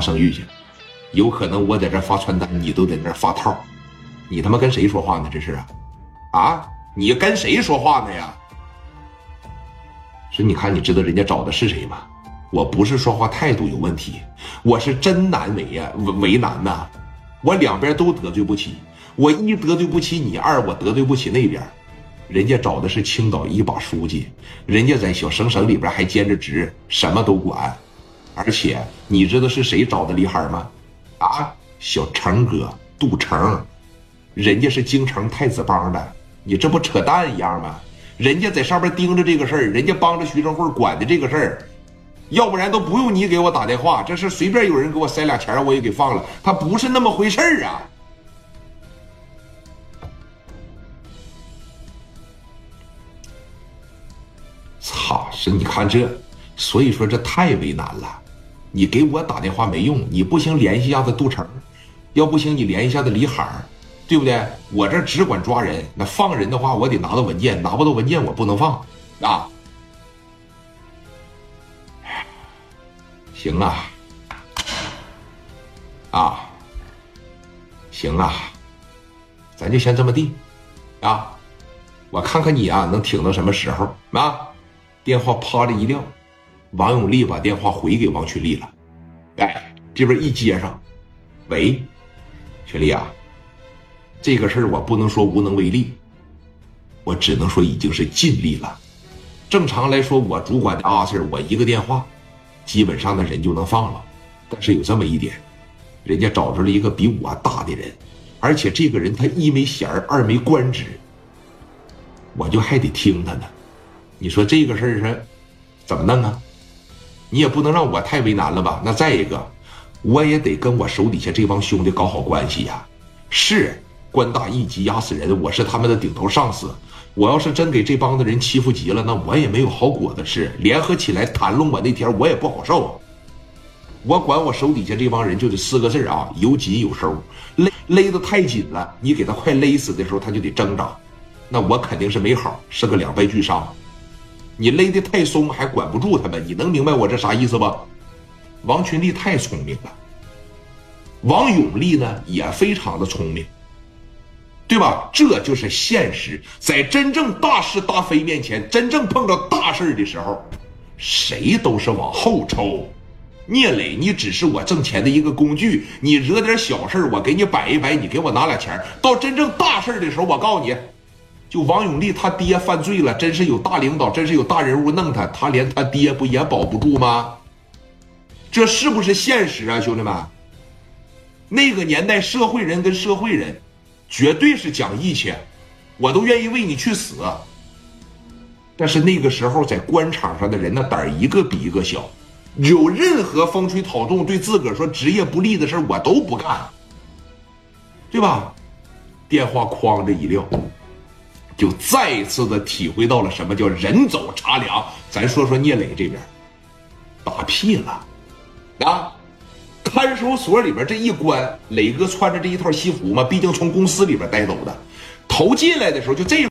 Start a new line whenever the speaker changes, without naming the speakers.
生育去，有可能我在这发传单，你都在那发套，你他妈跟谁说话呢？这是啊，啊，你跟谁说话呢呀？说你看，你知道人家找的是谁吗？我不是说话态度有问题，我是真难为呀，为难呐，我两边都得罪不起，我一得罪不起你，二我得罪不起那边，人家找的是青岛一把书记，人家在小省省里边还兼着职，什么都管，而且你知道是谁找的李海吗？啊，小成哥杜成，人家是京城太子帮的，你这不扯淡一样吗？人家在上边盯着这个事儿，人家帮着徐正慧管的这个事儿。要不然都不用你给我打电话，这是随便有人给我塞俩钱我也给放了，他不是那么回事儿啊！操，是你看这，所以说这太为难了。你给我打电话没用，你不行联系一下子杜成，要不行你联系一下子李海对不对？我这只管抓人，那放人的话我得拿到文件，拿不到文件我不能放啊。行啊，啊，行啊，咱就先这么地，啊，我看看你啊能挺到什么时候啊？电话啪的一撂，王永利把电话回给王群力了。哎，这边一接上，喂，群丽啊，这个事儿我不能说无能为力，我只能说已经是尽力了。正常来说，我主管的啊事儿，我一个电话。基本上的人就能放了，但是有这么一点，人家找着了一个比我大的人，而且这个人他一没衔儿，二没官职，我就还得听他呢。你说这个事儿是怎么弄啊？你也不能让我太为难了吧？那再一个，我也得跟我手底下这帮兄弟搞好关系呀。是官大一级压死人，我是他们的顶头上司。我要是真给这帮子人欺负急了，那我也没有好果子吃。联合起来谈论我那天，我也不好受。我管我手底下这帮人就得四个字啊，有紧有收。勒勒得太紧了，你给他快勒死的时候，他就得挣扎，那我肯定是没好，是个两败俱伤。你勒得太松，还管不住他们，你能明白我这啥意思不？王群力太聪明了，王永利呢也非常的聪明。对吧？这就是现实，在真正大是大非面前，真正碰到大事的时候，谁都是往后抽。聂磊，你只是我挣钱的一个工具，你惹点小事我给你摆一摆，你给我拿俩钱到真正大事的时候，我告诉你，就王永利他爹犯罪了，真是有大领导，真是有大人物弄他，他连他爹不也保不住吗？这是不是现实啊，兄弟们？那个年代，社会人跟社会人。绝对是讲义气，我都愿意为你去死。但是那个时候在官场上的人，那胆儿一个比一个小，有任何风吹草动对自个儿说职业不利的事我都不干，对吧？电话哐的一撂，就再一次的体会到了什么叫人走茶凉。咱说说聂磊这边，打屁了，啊！看守所里边这一关，磊哥穿着这一套西服嘛，毕竟从公司里边带走的，头进来的时候就这。